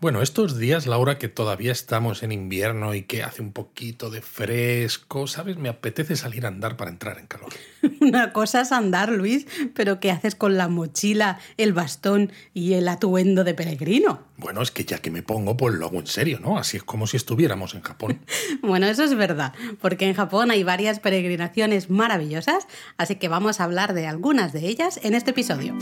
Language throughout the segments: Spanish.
Bueno, estos días, Laura, que todavía estamos en invierno y que hace un poquito de fresco, ¿sabes? Me apetece salir a andar para entrar en calor. Una cosa es andar, Luis, pero ¿qué haces con la mochila, el bastón y el atuendo de peregrino? Bueno, es que ya que me pongo, pues lo hago en serio, ¿no? Así es como si estuviéramos en Japón. bueno, eso es verdad, porque en Japón hay varias peregrinaciones maravillosas, así que vamos a hablar de algunas de ellas en este episodio.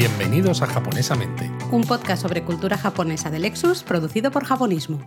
Bienvenidos a Japonesamente, un podcast sobre cultura japonesa de Lexus producido por Japonismo.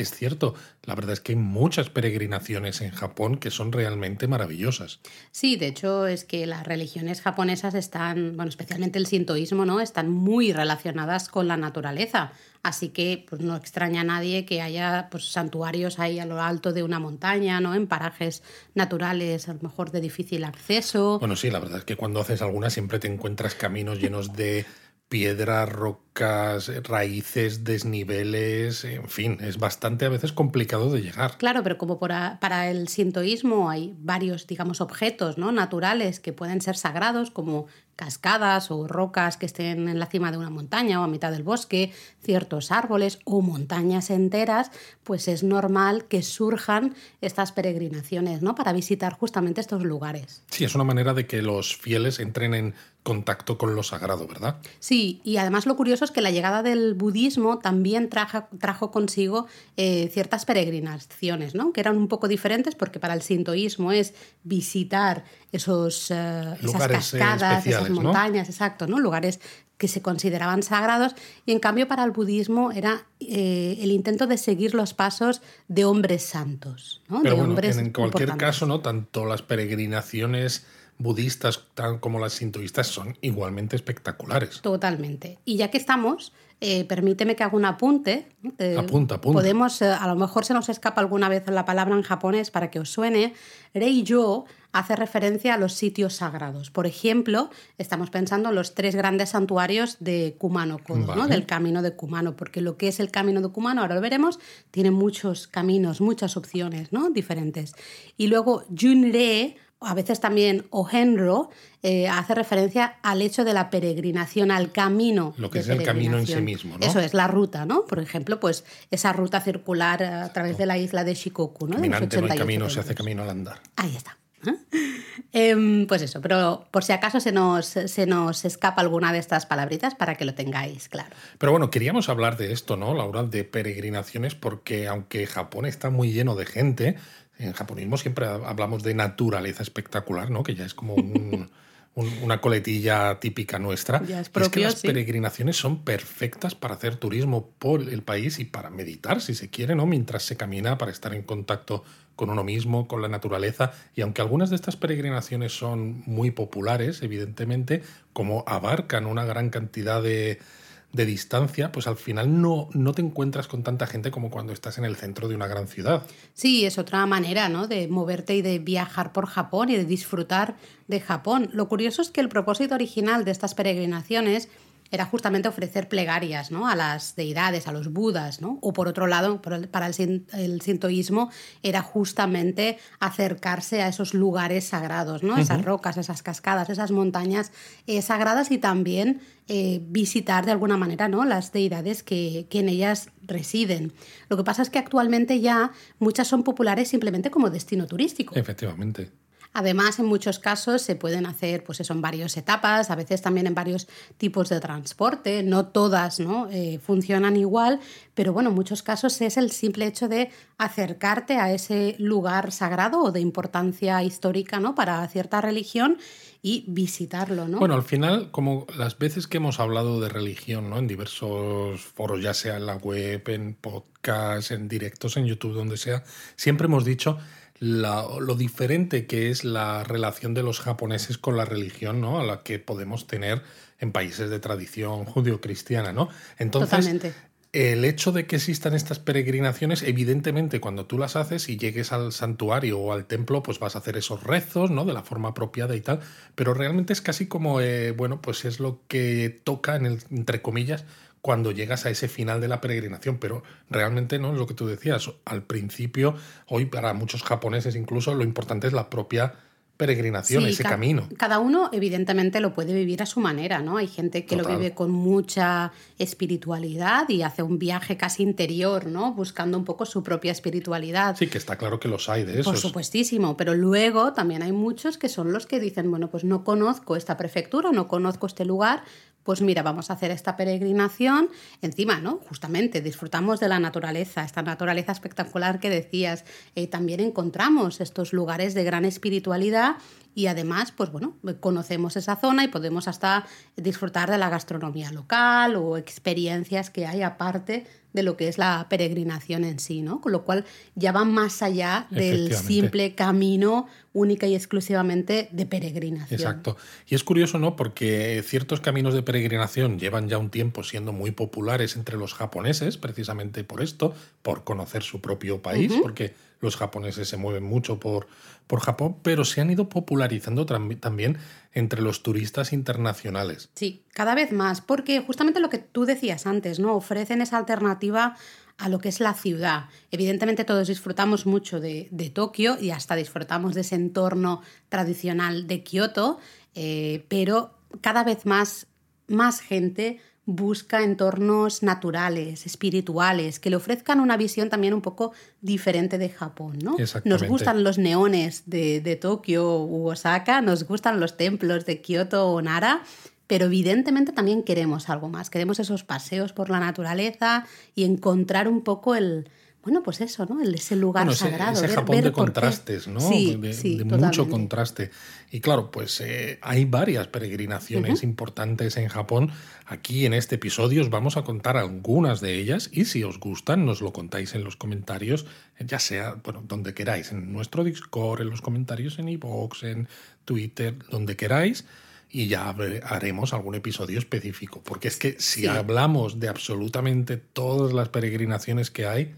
Es cierto, la verdad es que hay muchas peregrinaciones en Japón que son realmente maravillosas. Sí, de hecho es que las religiones japonesas están, bueno, especialmente el sintoísmo, ¿no? Están muy relacionadas con la naturaleza. Así que pues, no extraña a nadie que haya pues, santuarios ahí a lo alto de una montaña, ¿no? En parajes naturales, a lo mejor de difícil acceso. Bueno, sí, la verdad es que cuando haces alguna siempre te encuentras caminos llenos de piedras, rocas, raíces, desniveles, en fin, es bastante a veces complicado de llegar. Claro, pero como para el sintoísmo hay varios, digamos, objetos ¿no? naturales que pueden ser sagrados, como cascadas o rocas que estén en la cima de una montaña o a mitad del bosque, ciertos árboles o montañas enteras, pues es normal que surjan estas peregrinaciones, ¿no? Para visitar justamente estos lugares. Sí, es una manera de que los fieles entren en contacto con lo sagrado, ¿verdad? Sí, y además lo curioso es que la llegada del budismo también trajo, trajo consigo eh, ciertas peregrinaciones, ¿no? Que eran un poco diferentes porque para el sintoísmo es visitar esos, eh, esas eh, cascadas, esas montañas, exacto, ¿no? Lugares que se consideraban sagrados y en cambio para el budismo era eh, el intento de seguir los pasos de hombres santos. ¿no? Pero de hombres en cualquier caso, ¿no? tanto las peregrinaciones budistas como las sintoístas son igualmente espectaculares. Totalmente. Y ya que estamos, eh, permíteme que haga un apunte. apunta, apunta. Podemos, a lo mejor se nos escapa alguna vez la palabra en japonés para que os suene. Rei-yo hace referencia a los sitios sagrados. Por ejemplo, estamos pensando en los tres grandes santuarios de Kumano Kodo, ¿no? del camino de Kumano, porque lo que es el camino de Kumano, ahora lo veremos, tiene muchos caminos, muchas opciones ¿no? diferentes. Y luego Junre, a veces también Ohenro, eh, hace referencia al hecho de la peregrinación, al camino. Lo que es el camino en sí mismo, ¿no? Eso es, la ruta, ¿no? Por ejemplo, pues esa ruta circular a través de la isla de Shikoku, ¿no? Caminante no hay camino, se hace camino al andar. Ahí está. Em, pues eso, pero por si acaso se nos, se nos escapa alguna de estas palabritas para que lo tengáis claro. Pero bueno, queríamos hablar de esto, ¿no, Laura? De peregrinaciones, porque aunque Japón está muy lleno de gente, en japonismo siempre hablamos de naturaleza espectacular, ¿no? Que ya es como una coletilla típica nuestra. Ya es, es que las peregrinaciones son perfectas para hacer turismo por el país y para meditar, si se quiere, ¿no? Mientras se camina, para estar en contacto con uno mismo, con la naturaleza. Y aunque algunas de estas peregrinaciones son muy populares, evidentemente, como abarcan una gran cantidad de, de distancia, pues al final no, no te encuentras con tanta gente como cuando estás en el centro de una gran ciudad. Sí, es otra manera ¿no? de moverte y de viajar por Japón y de disfrutar de Japón. Lo curioso es que el propósito original de estas peregrinaciones era justamente ofrecer plegarias ¿no? a las deidades, a los budas, ¿no? o por otro lado, para el, el sintoísmo era justamente acercarse a esos lugares sagrados, ¿no? esas rocas, esas cascadas, esas montañas eh, sagradas y también eh, visitar de alguna manera ¿no? las deidades que, que en ellas residen. Lo que pasa es que actualmente ya muchas son populares simplemente como destino turístico. Efectivamente. Además, en muchos casos se pueden hacer, pues eso, en varias etapas, a veces también en varios tipos de transporte. No todas ¿no? Eh, funcionan igual, pero bueno, en muchos casos es el simple hecho de acercarte a ese lugar sagrado o de importancia histórica ¿no? para cierta religión y visitarlo, ¿no? Bueno, al final, como las veces que hemos hablado de religión, ¿no? En diversos foros, ya sea en la web, en podcast, en directos, en YouTube, donde sea, siempre hemos dicho lo diferente que es la relación de los japoneses con la religión, ¿no? A la que podemos tener en países de tradición judio-cristiana, ¿no? Entonces, el hecho de que existan estas peregrinaciones, evidentemente, cuando tú las haces y llegues al santuario o al templo, pues vas a hacer esos rezos, ¿no? De la forma apropiada y tal, pero realmente es casi como, eh, bueno, pues es lo que toca, en el, entre comillas, cuando llegas a ese final de la peregrinación, pero realmente no es lo que tú decías. Al principio, hoy para muchos japoneses incluso, lo importante es la propia peregrinación, ese camino. Cada uno, evidentemente, lo puede vivir a su manera, ¿no? Hay gente que lo vive con mucha espiritualidad y hace un viaje casi interior, ¿no? Buscando un poco su propia espiritualidad. Sí, que está claro que los hay de esos. Por supuestísimo, pero luego también hay muchos que son los que dicen, bueno, pues no conozco esta prefectura, no conozco este lugar, pues mira, vamos a hacer esta peregrinación. Encima, ¿no? Justamente disfrutamos de la naturaleza, esta naturaleza espectacular que decías. Eh, también encontramos estos lugares de gran espiritualidad y además, pues bueno, conocemos esa zona y podemos hasta disfrutar de la gastronomía local o experiencias que hay aparte de lo que es la peregrinación en sí, ¿no? Con lo cual ya van más allá del simple camino única y exclusivamente de peregrinación. Exacto. Y es curioso, ¿no? Porque ciertos caminos de peregrinación llevan ya un tiempo siendo muy populares entre los japoneses, precisamente por esto, por conocer su propio país, porque los japoneses se mueven mucho por, por Japón, pero se han ido popularizando también entre los turistas internacionales. Sí, cada vez más, porque justamente lo que tú decías antes, ¿no? Ofrecen esa alternativa a lo que es la ciudad. Evidentemente todos disfrutamos mucho de, Tokio y hasta disfrutamos de ese entorno tradicional de Kioto, eh, pero cada vez más, más gente busca entornos naturales, espirituales, que le ofrezcan una visión también un poco diferente de Japón, ¿no? Nos gustan los neones de, de Tokio u Osaka, nos gustan los templos de Kioto o Nara, pero evidentemente también queremos algo más, queremos esos paseos por la naturaleza y encontrar un poco el, bueno, pues eso, ¿no? Ese lugar sagrado. Ese Japón de contrastes, ¿no? de, mucho contraste. Y claro, pues eh, hay varias peregrinaciones importantes en Japón. Aquí en este episodio os vamos a contar algunas de ellas y si os gustan nos lo contáis en los comentarios, ya sea, bueno, donde queráis, en nuestro Discord, en los comentarios en iVoox, en Twitter, donde queráis y ya haremos algún episodio específico. Porque es que si hablamos de absolutamente todas las peregrinaciones que hay,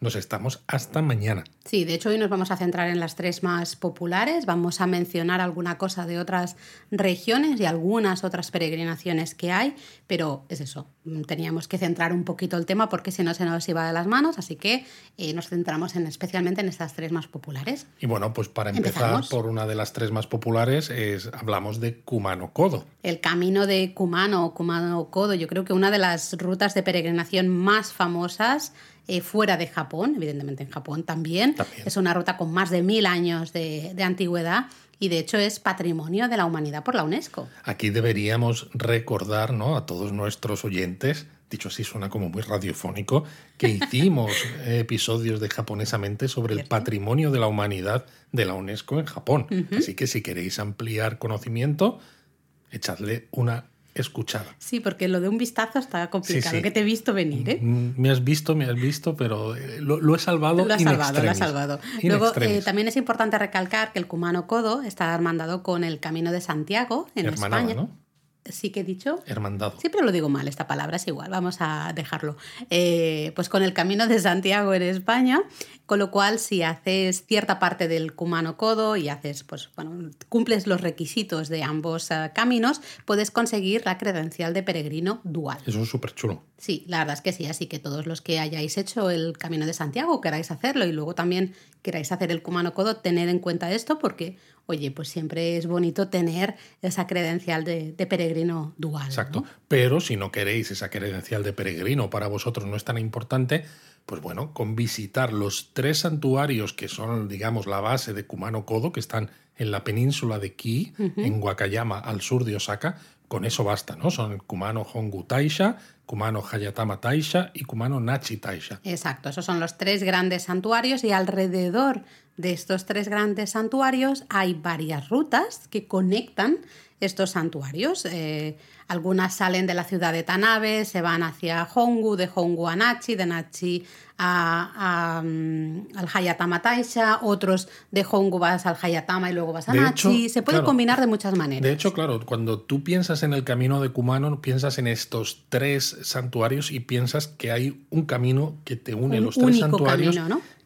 nos estamos hasta mañana. Sí, de hecho hoy nos vamos a centrar en las tres más populares, vamos a mencionar alguna cosa de otras regiones y algunas otras peregrinaciones que hay, pero es eso, teníamos que centrar un poquito el tema porque si no se nos iba de las manos, así que eh, nos centramos en, especialmente en estas tres más populares. Y bueno, pues para empezar por una de las tres más populares es, hablamos de Kumano Kodo. El camino de Kumano o Kumano Kodo, yo creo que una de las rutas de peregrinación más famosas eh, fuera de Japón, evidentemente en Japón también. Es una ruta con más de mil años de, antigüedad y de hecho es patrimonio de la humanidad por la UNESCO. Aquí deberíamos recordar ¿no? a todos nuestros oyentes, dicho así suena como muy radiofónico, que hicimos episodios de japonesamente sobre el patrimonio de la humanidad de la UNESCO en Japón. Así que si queréis ampliar conocimiento, echadle una escuchada. Sí, porque lo de un vistazo está complicado, que te he visto venir. ¿eh? Mm, me has visto, me has visto, pero eh, lo, he salvado. Lo has salvado, lo has salvado. Luego, eh, también es importante recalcar que el Cumano Codo está hermandado con el Camino de Santiago en España. ¿no? Sí que he dicho. Hermandado. Siempre lo digo mal, esta palabra es igual, vamos a dejarlo. Eh, pues con el Camino de Santiago en España, con lo cual si haces cierta parte del Cumano Codo y haces, pues bueno, cumples los requisitos de ambos eh, caminos, puedes conseguir la credencial de peregrino dual. Eso es súper chulo. Sí, la verdad es que sí, así que todos los que hayáis hecho el Camino de Santiago queráis hacerlo y luego también queráis hacer el Cumano Codo, tened en cuenta esto porque oye, pues siempre es bonito tener esa credencial de, peregrino dual. Exacto. Pero si no queréis esa credencial de peregrino, para vosotros no es tan importante, pues bueno, con visitar los tres santuarios que son, digamos, la base de Kumano Kodo, que están en la península de Ki, en Wakayama, al sur de Osaka, con eso basta, ¿no? Son Kumano Hongu Taisha, Kumano Hayatama Taisha y Kumano Nachi Taisha. Exacto, esos son los tres grandes santuarios y alrededor de estos tres grandes santuarios hay varias rutas que conectan estos santuarios. Eh, algunas salen de la ciudad de Tanabe, se van hacia Hongu, de Hongu a Nachi, de Nachi a, mm, al Hayatama Taisha, otros de Hongu vas al Hayatama y luego vas a Nachi. se puede combinar de muchas maneras. De hecho, claro, cuando tú piensas en el camino de Kumano, piensas en estos tres santuarios y piensas que hay un camino que te une los tres santuarios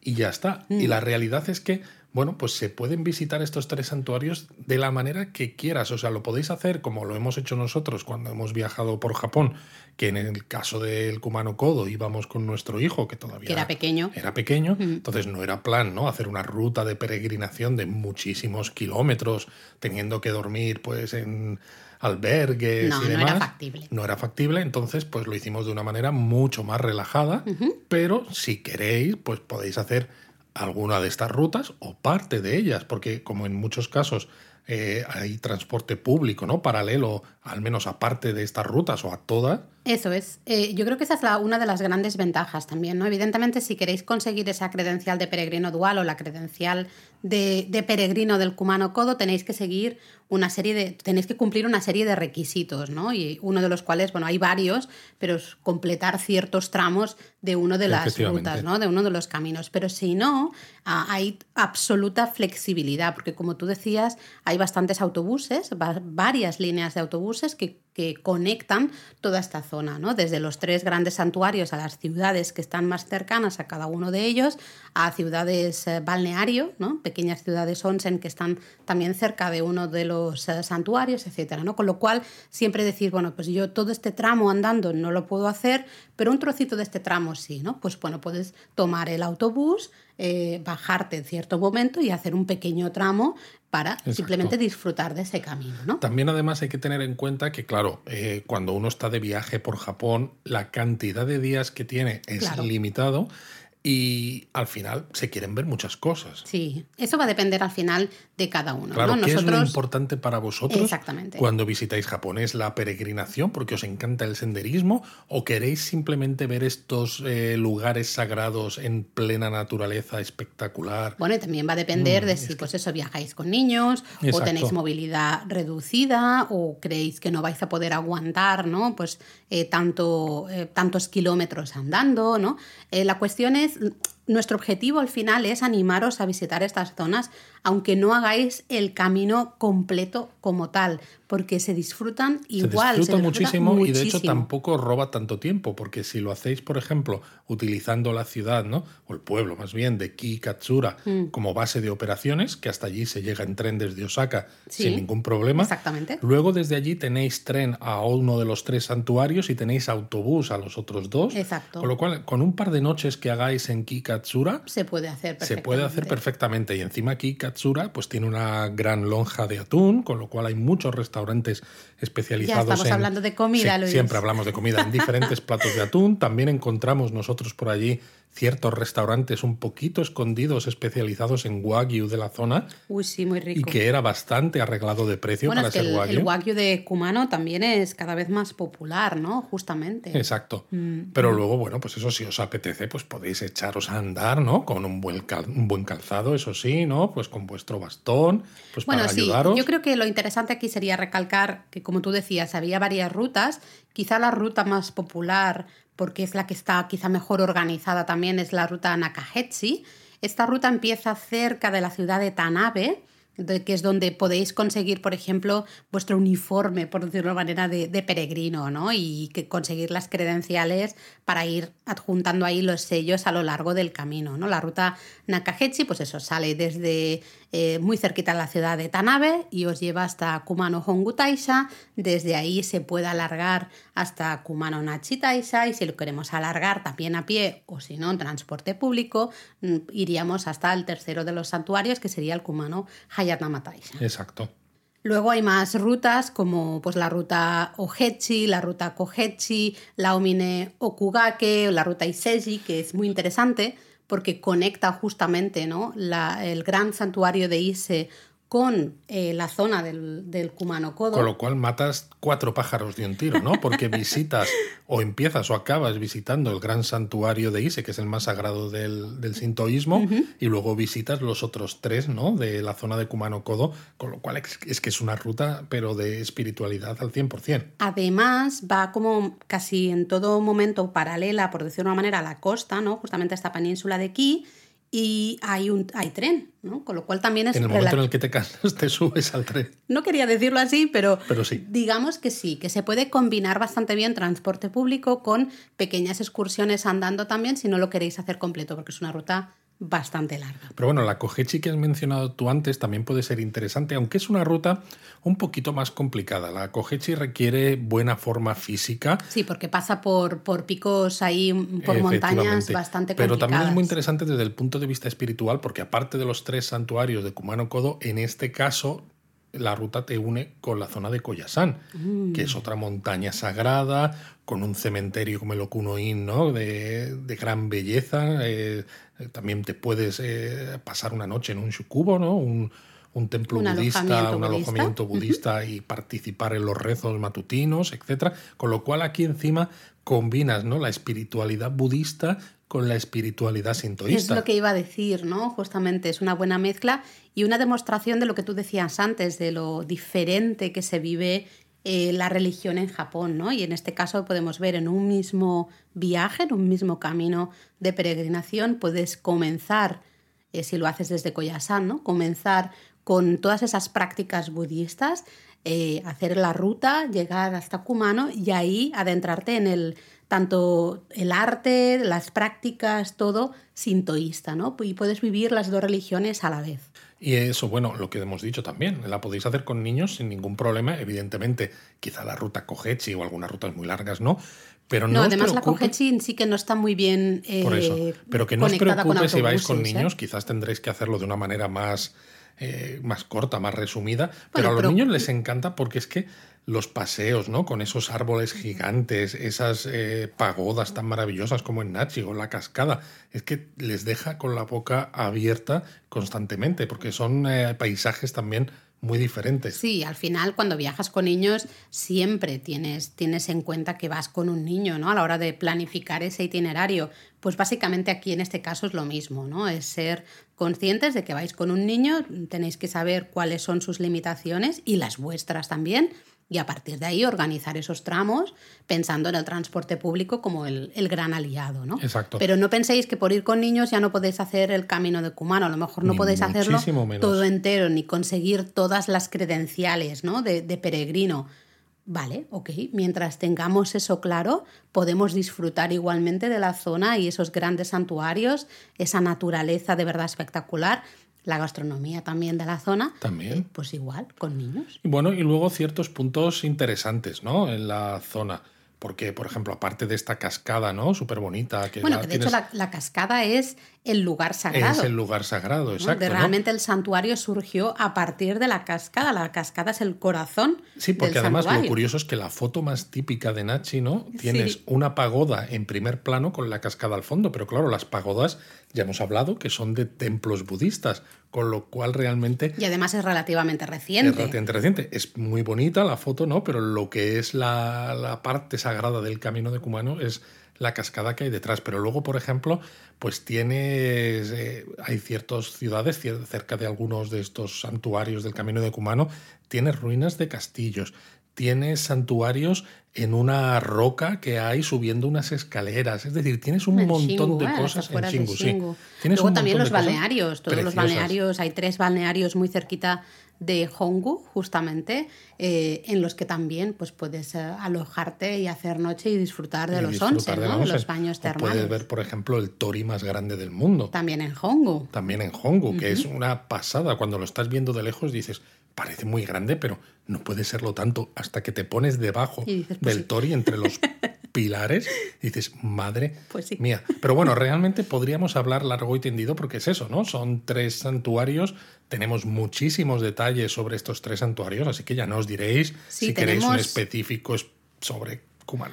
y ya está. Y mm. la realidad es que bueno, pues se pueden visitar estos tres santuarios de la manera que quieras. O sea, lo podéis hacer como lo hemos hecho nosotros cuando hemos viajado por Japón, que en el caso del Kumano Kodo íbamos con nuestro hijo, que todavía era pequeño. Era pequeño, entonces no era plan, ¿no? Hacer una ruta de peregrinación de muchísimos kilómetros, teniendo que dormir, pues, en albergues no, y demás. No era factible. No era factible, entonces pues lo hicimos de una manera mucho más relajada, pero si queréis, pues podéis hacer alguna de estas rutas o parte de ellas, porque como en muchos casos eh, hay transporte público, ¿no? Paralelo, al menos aparte de estas rutas o a todas, eso es. Eh, yo creo que esa es la, una de las grandes ventajas también, ¿no? Evidentemente, si queréis conseguir esa credencial de peregrino dual o la credencial de, peregrino del Cumano Codo, tenéis que seguir una serie de. tenéis que cumplir una serie de requisitos, ¿no? Y uno de los cuales, bueno, hay varios, pero es completar ciertos tramos de uno de las rutas, ¿no? De uno de los caminos. Pero si no, hay absoluta flexibilidad, porque como tú decías, hay bastantes autobuses, varias líneas de autobuses que que conectan toda esta zona, ¿no? desde los tres grandes santuarios a las ciudades que están más cercanas a cada uno de ellos, a ciudades eh, balneario, ¿no? pequeñas ciudades onsen que están también cerca de uno de los eh, santuarios, etcétera, ¿no? Con lo cual siempre decir, bueno, pues yo todo este tramo andando no lo puedo hacer, pero un trocito de este tramo sí, ¿no? Pues bueno, puedes tomar el autobús, eh, bajarte en cierto momento y hacer un pequeño tramo para simplemente disfrutar de ese camino. ¿no? También además hay que tener en cuenta que, claro, eh, cuando uno está de viaje por Japón, la cantidad de días que tiene es limitado y al final se quieren ver muchas cosas. Sí, eso va a depender al final de cada uno. Claro, ¿no? ¿qué es lo importante para vosotros Exactamente. cuando visitáis Japón? ¿Es la peregrinación porque os encanta el senderismo o queréis simplemente ver estos eh, lugares sagrados en plena naturaleza espectacular? Bueno, y también va a depender mm, de si pues eso viajáis con niños o tenéis movilidad reducida o creéis que no vais a poder aguantar, ¿no? Pues eh, tanto, eh, tantos kilómetros andando, ¿no? la cuestión es nuestro objetivo al final es animaros a visitar estas zonas, aunque no hagáis el camino completo como tal, porque se disfrutan igual. Se disfruta, muchísimo, y de hecho tampoco roba tanto tiempo, porque si lo hacéis, por ejemplo, utilizando la ciudad, ¿no? O el pueblo más bien de Kikatsura mm. como base de operaciones, que hasta allí se llega en tren desde Osaka sin ningún problema. Exactamente. Luego desde allí tenéis tren a uno de los tres santuarios y tenéis autobús a los otros dos. Exacto. Con lo cual, con un par de noches que hagáis en Kikatsura, se puede hacer perfectamente. Se puede hacer perfectamente. Y encima Kikatsura pues tiene una gran lonja de atún, con lo cual hay muchos restaurantes especializados. Ya estamos hablando de comida, Luis. Siempre hablamos de comida en diferentes platos de atún. También encontramos nosotros por allí ciertos restaurantes un poquito escondidos especializados en wagyu de la zona. Uy, sí, muy rico. Y que era bastante arreglado de precio para ser el, wagyu. El wagyu de Kumano también es cada vez más popular, ¿no? Justamente. Exacto. Mm, Pero mm. luego, bueno, pues eso si os apetece, pues podéis echaros a andar, ¿no? Con un buen, un buen calzado, eso sí, ¿no? Pues con vuestro bastón, pues bueno, para sí. ayudaros. Yo creo que lo interesante aquí sería recalcar que, como tú decías, había varias rutas. Quizá la ruta más popular porque es la que está quizá mejor organizada también, es la ruta Nakahetsi. Esta ruta empieza cerca de la ciudad de Tanabe, que es donde podéis conseguir, por ejemplo, vuestro uniforme, por decirlo de manera, de, peregrino, ¿no? Y que conseguir las credenciales para ir adjuntando ahí los sellos a lo largo del camino, ¿no? La ruta Nakahechi, pues eso, sale desde eh, muy cerquita de la ciudad de Tanabe y os lleva hasta Kumano Hongu Taisha. Desde ahí se puede alargar hasta Kumano Nachi Taisha y si lo queremos alargar también a pie o si no en transporte público, mm, iríamos hasta el tercero de los santuarios que sería el Kumano Exacto. Luego hay más rutas como pues, la ruta Ohechi, la ruta Kohechi, la Omine Okugake, la ruta Iseji, que es muy interesante porque conecta justamente ¿no? el gran santuario de Ise con eh, la zona del, del Kumano Kodo. Con lo cual matas cuatro pájaros de un tiro, ¿no? Porque visitas o empiezas o acabas visitando el gran santuario de Ise, que es el más sagrado del, del sintoísmo, y luego visitas los otros tres, ¿no? De la zona de Kumano Kodo, con lo cual es, que es una ruta, pero de espiritualidad al 100%. Además, va como casi en todo momento paralela, por decirlo de una manera, a la costa, ¿no? Justamente a esta península de Ki y hay, un, hay tren, ¿no? Con lo cual también es... En el momento en el que te cansas, te subes al tren. No quería decirlo así, pero, pero sí. digamos que sí, que se puede combinar bastante bien transporte público con pequeñas excursiones andando también si no lo queréis hacer completo, porque es una ruta bastante larga. Pero bueno, la Kohechi que has mencionado tú antes también puede ser interesante, aunque es una ruta un poquito más complicada. La Kohechi requiere buena forma física. Sí, porque pasa por, por picos ahí, por montañas bastante complicadas. Pero también es muy interesante desde el punto de vista espiritual, porque aparte de los tres santuarios de Kumano Kodo, en este caso la ruta te une con la zona de Koyasan, que es otra montaña sagrada, con un cementerio como el Okunoin, ¿no? de, de gran belleza. Eh, también te puedes eh, pasar una noche en un shukubo, ¿no? un, un templo budista, un alojamiento budista y participar en los rezos matutinos, etc. Con lo cual aquí encima combinas ¿no? la espiritualidad budista con la espiritualidad sintoísta. Es lo que iba a decir, ¿no? Justamente es una buena mezcla y una demostración de lo que tú decías antes, de lo diferente que se vive eh, la religión en Japón, ¿no? Y en este caso podemos ver en un mismo viaje, en un mismo camino de peregrinación, puedes comenzar, eh, si lo haces desde Koyasan, ¿no? Comenzar con todas esas prácticas budistas, eh, hacer la ruta, llegar hasta Kumano y ahí adentrarte en el tanto el arte, las prácticas, todo sintoísta, ¿no? Y puedes vivir las dos religiones a la vez. Y eso, bueno, lo que hemos dicho también, la podéis hacer con niños sin ningún problema. Evidentemente, quizá la ruta Kohechi o algunas rutas muy largas no, pero no, no además la Kohechi sí que no está muy bien eh, Por eso. Pero que no os preocupe si vais con ¿eh? niños, quizás tendréis que hacerlo de una manera más, eh, más corta, más resumida. pero a los niños les encanta porque es que los paseos, ¿no? Con esos árboles gigantes, esas eh, pagodas tan maravillosas como en Nachi o la cascada, es que les deja con la boca abierta constantemente, porque son eh, paisajes también muy diferentes. Sí, al final cuando viajas con niños siempre tienes, tienes en cuenta que vas con un niño, ¿no? A la hora de planificar ese itinerario. Pues básicamente aquí en este caso es lo mismo, ¿no? Es ser conscientes de que vais con un niño, tenéis que saber cuáles son sus limitaciones y las vuestras también y a partir de ahí organizar esos tramos pensando en el transporte público como el, gran aliado, ¿no? Exacto. Pero no penséis que por ir con niños ya no podéis hacer el camino de Cumano, a lo mejor no podéis hacerlo todo entero ni conseguir todas las credenciales, ¿no? De, de peregrino. Vale, ok. Mientras tengamos eso claro, podemos disfrutar igualmente de la zona y esos grandes santuarios, esa naturaleza de verdad espectacular la gastronomía también de la zona. También. Eh, pues igual, con niños. Y bueno, y luego ciertos puntos interesantes, ¿no? En la zona. Porque, por ejemplo, aparte de esta cascada, ¿no? Súper bonita. Bueno, que de hecho la, cascada es el lugar sagrado. Es el lugar sagrado, exacto. realmente el santuario surgió a partir de la cascada. La cascada es el corazón. Sí, porque además lo curioso es que la foto más típica de Nachi, ¿no? Tienes una pagoda en primer plano con la cascada al fondo, pero claro, las pagodas ya hemos hablado que son de templos budistas, con lo cual realmente... Y además es relativamente reciente. Es relativamente reciente. Es muy bonita la foto, ¿no? Pero lo que es la, la parte sagrada del camino de Kumano es la cascada que hay detrás. Pero luego, por ejemplo, pues tienes, eh, hay ciertas ciudades cerca de algunos de estos santuarios del camino de Kumano, tienes ruinas de castillos, tienes santuarios en una roca que hay subiendo unas escaleras. Es decir, tienes un montón de cosas en Shingu. Sí. Luego también los balnearios, todos los balnearios, hay tres balnearios muy cerquita de Hongu, justamente, eh, en los que también pues, puedes eh, alojarte y hacer noche y disfrutar de los onsen, ¿no? los baños termales. puedes ver, por ejemplo, el tori más grande del mundo. También en Hongu. También en Hongu, que es una pasada. Cuando lo estás viendo de lejos dices, parece muy grande, pero no puede serlo tanto hasta que te pones debajo pues del tori entre los pilares y dices, madre pues mía. Pero bueno, realmente podríamos hablar largo y tendido porque es eso, ¿no? Son tres santuarios, tenemos muchísimos detalles sobre estos tres santuarios, así que ya nos diréis si queréis un específico sobre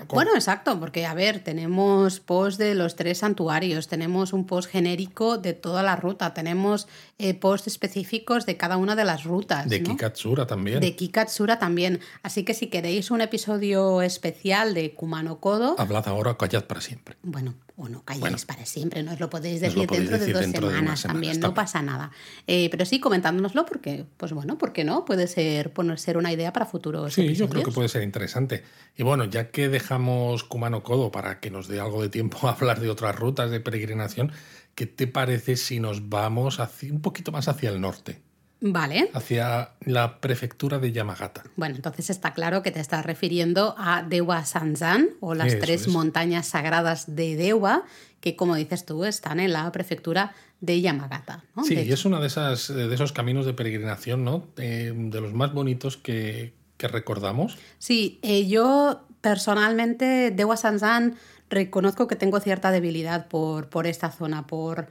bueno, exacto, porque a ver, tenemos post de los tres santuarios, tenemos un post genérico de toda la ruta, tenemos eh, post específicos de cada una de las rutas. De Kikatsura también. De Kikatsura también. Así que si queréis un episodio especial de Kumano Kodo. Hablad ahora callad para siempre. Bueno, o no calléis para siempre, no os lo podéis decir dentro de dos semanas, también, no pasa nada. Eh, pero sí, comentándonoslo porque, pues bueno, ¿por qué no? Puede ser, ser una idea para futuros Sí, yo creo que puede ser interesante. Y bueno, ya que dejamos Kumano Kodo para que nos dé algo de tiempo a hablar de otras rutas de peregrinación, ¿qué te parece si nos vamos hacia, un poquito más hacia el norte? Vale. Hacia la prefectura de Yamagata. Bueno, entonces está claro que te estás refiriendo a Dewa Sanzan o las tres montañas sagradas de Dewa, que como dices tú están en la prefectura de Yamagata. Sí, y es uno de, esas, de esos caminos de peregrinación, ¿no? Eh, de los más bonitos que, recordamos. Sí, eh, yo personalmente, Dewa Sanzan, reconozco que tengo cierta debilidad por, por esta zona, por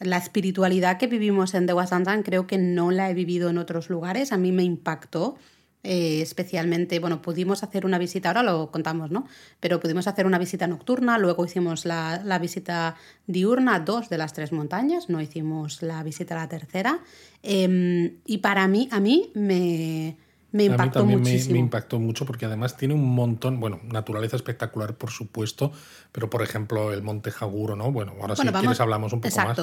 la espiritualidad que vivimos en Dewa Sanzan, creo que no la he vivido en otros lugares. A mí me impactó. Eh, especialmente, bueno, pudimos hacer una visita, ahora lo contamos, ¿no? Pero pudimos hacer una visita nocturna, luego hicimos la, la visita diurna, dos de las tres montañas, no hicimos la visita a la tercera. Em, y para mí, a mí me, me impactó muchísimo. Me, impactó mucho porque además tiene un montón, bueno, naturaleza espectacular, por supuesto, pero por ejemplo el Monte Jaguro, ¿no? Bueno, ahora si quieres hablamos un poco más.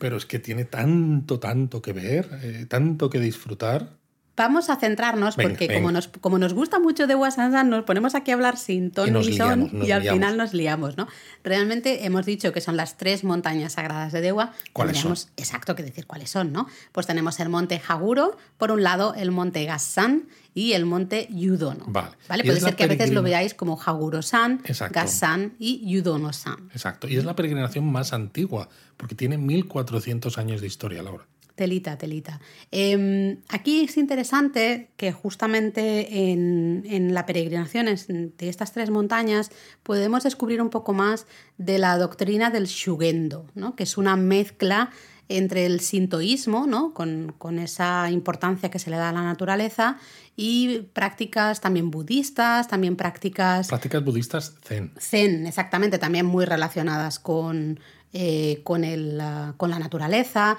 Pero es que tiene tanto, tanto que ver, eh, tanto que disfrutar. Vamos a centrarnos porque Como, nos, como nos gusta mucho de Wasansan, nos ponemos aquí a hablar sin ton ni son y al final nos liamos, ¿no? Realmente hemos dicho que son las tres montañas sagradas de Dewa. ¿Cuáles son? exacto que decir cuáles son, ¿no? Pues tenemos el monte Haguro, por un lado el monte Gassan y el monte Yudono. Vale. ¿vale? Puede ser que a veces lo veáis como Haguro-san, Gassan y Yudono-san. Exacto. Y es la peregrinación más antigua, porque tiene 1400 años de historia, Laura. Telita, telita. Em, aquí es interesante que justamente en, en la peregrinación de estas tres montañas podemos descubrir un poco más de la doctrina del Shugendo, ¿no? que es una mezcla entre el sintoísmo, ¿no? con, con, esa importancia que se le da a la naturaleza, y prácticas también budistas, también prácticas... Prácticas budistas zen. Zen, exactamente, también muy relacionadas con, eh, con, el, con la naturaleza.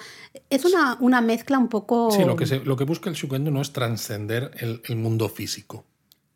Es una, una, mezcla un poco... Sí, lo que, lo que busca el Shugendo no es trascender el, el mundo físico.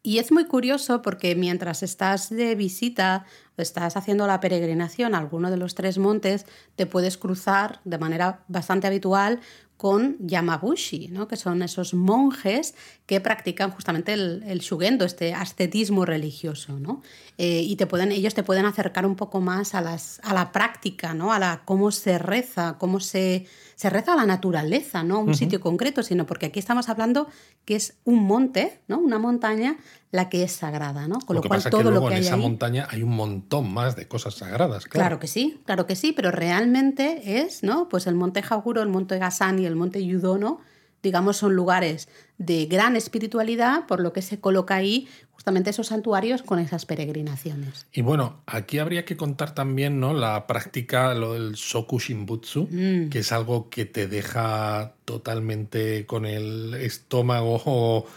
Y es muy curioso porque mientras estás de visita o estás haciendo la peregrinación a alguno de los tres montes, te puedes cruzar de manera bastante habitual con Yamabushi, ¿no? que son esos monjes que practican justamente el, shugendo, este ascetismo religioso. ¿no? Eh, y te pueden, ellos te pueden acercar un poco más a, las, a la práctica, ¿no? a la, cómo se reza, cómo se, se reza a la naturaleza, no a un sitio concreto, sino porque aquí estamos hablando que es un monte, ¿no? una montaña, la que es sagrada. ¿no? Con lo, cual todo lo que en esa montaña hay un montón más de cosas sagradas. Claro. claro. que sí, claro que sí, pero realmente es, ¿no? Pues el monte Jaguro, el monte Gasán y el monte Yudono, digamos, son lugares de gran espiritualidad, por lo que se coloca ahí justamente esos santuarios con esas peregrinaciones. Y bueno, aquí habría que contar también ¿no? la práctica, lo del Soku Shimbutsu, mm. que es algo que te deja totalmente con el estómago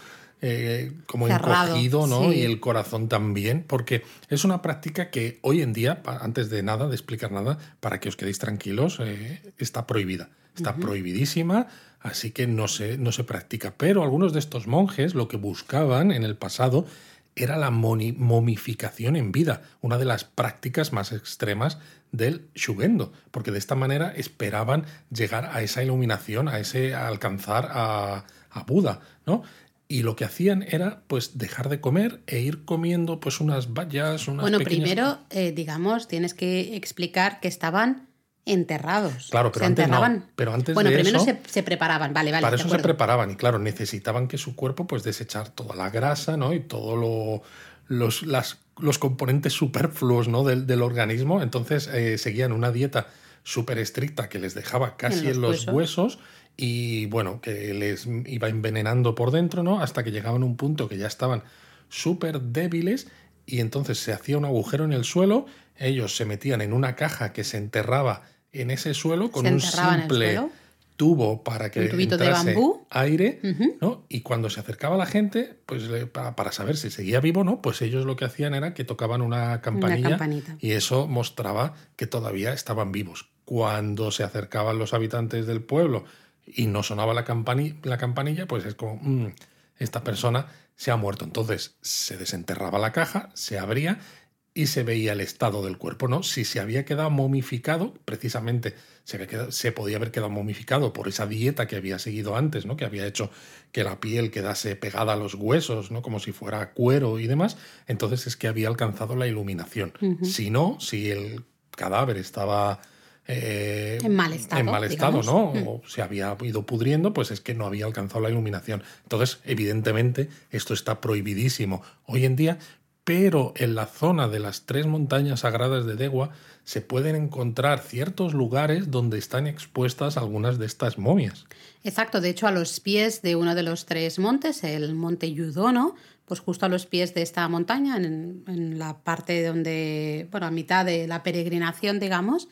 eh, como encogido, ¿no? Y el corazón también, porque es una práctica que hoy en día, antes de nada, de explicar nada, para que os quedéis tranquilos, eh, está prohibida. Está prohibidísima, así que no se, no se practica. Pero algunos de estos monjes lo que buscaban en el pasado era la momificación en vida, una de las prácticas más extremas del Shugendo, porque de esta manera esperaban llegar a esa iluminación, a ese alcanzar a, a Buda, ¿no? y lo que hacían era pues dejar de comer e ir comiendo pues unas bayas, unas Bueno, primero, eh, digamos, tienes que explicar que estaban enterrados. Claro, pero antes no. Pero antes bueno, primero se, se, preparaban, vale, vale. Para eso se preparaban y claro, necesitaban que su cuerpo pues desechar toda la grasa, ¿no? Y todos lo, los, las, los componentes superfluos, ¿no? Del, del organismo. Entonces eh, seguían una dieta súper estricta que les dejaba casi en los, huesos y bueno, que les iba envenenando por dentro, ¿no? Hasta que llegaban a un punto que ya estaban súper débiles y entonces se hacía un agujero en el suelo, ellos se metían en una caja que se enterraba en ese suelo con un simple tubo para que entrase aire, ¿no? Y cuando se acercaba la gente, pues para, saber si seguía vivo o no, pues ellos lo que hacían era que tocaban una campanilla y eso mostraba que todavía estaban vivos. Cuando se acercaban los habitantes del pueblo y no sonaba la, la campanilla, pues es como, mm, esta persona se ha muerto. Entonces se desenterraba la caja, se abría y se veía el estado del cuerpo, ¿no? Si se había quedado momificado, precisamente se, había se podía haber quedado momificado por esa dieta que había seguido antes, ¿no? Que había hecho que la piel quedase pegada a los huesos, ¿no? Como si fuera cuero y demás. Entonces es que había alcanzado la iluminación. Si no, si el cadáver estaba eh, En mal estado, en mal estado, digamos. ¿no? Mm. O se había ido pudriendo, pues es que no había alcanzado la iluminación. Entonces, evidentemente, esto está prohibidísimo hoy en día, pero en la zona de las tres montañas sagradas de Dewa se pueden encontrar ciertos lugares donde están expuestas algunas de estas momias. Exacto, de hecho a los pies de uno de los tres montes, el monte Yudono, pues justo a los pies de esta montaña, en, la parte donde, bueno, a mitad de la peregrinación, digamos,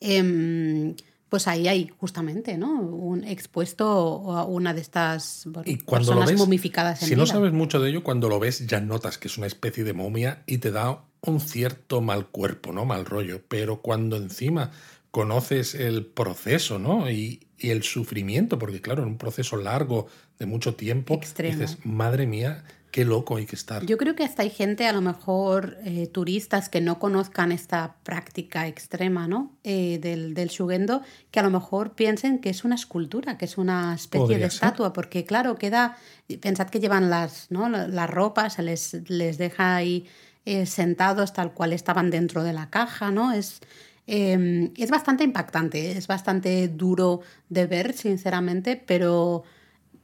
em, pues ahí hay justamente, ¿no? Un expuesto a una de estas bueno, Y cuando lo personas ves, momificadas en si no sabes mucho de ello, cuando lo ves ya notas que es una especie de momia y te da un cierto mal cuerpo, ¿no? Mal rollo. Pero cuando encima conoces el proceso, ¿no? Y, y el sufrimiento, porque claro, en un proceso largo de mucho tiempo, Extremo. dices, madre mía, qué loco hay que estar. Yo creo que hasta hay gente, a lo mejor eh, turistas que no conozcan esta práctica extrema ¿no? Eh, del, del shugendo, que a lo mejor piensen que es una escultura, que es una especie de ser. estatua, porque claro, queda, pensad que llevan las, ¿no? la- las ropas, se les, les deja ahí eh, sentados tal cual estaban dentro de la caja, ¿no? Es, eh, es bastante impactante, es bastante duro de ver, sinceramente, pero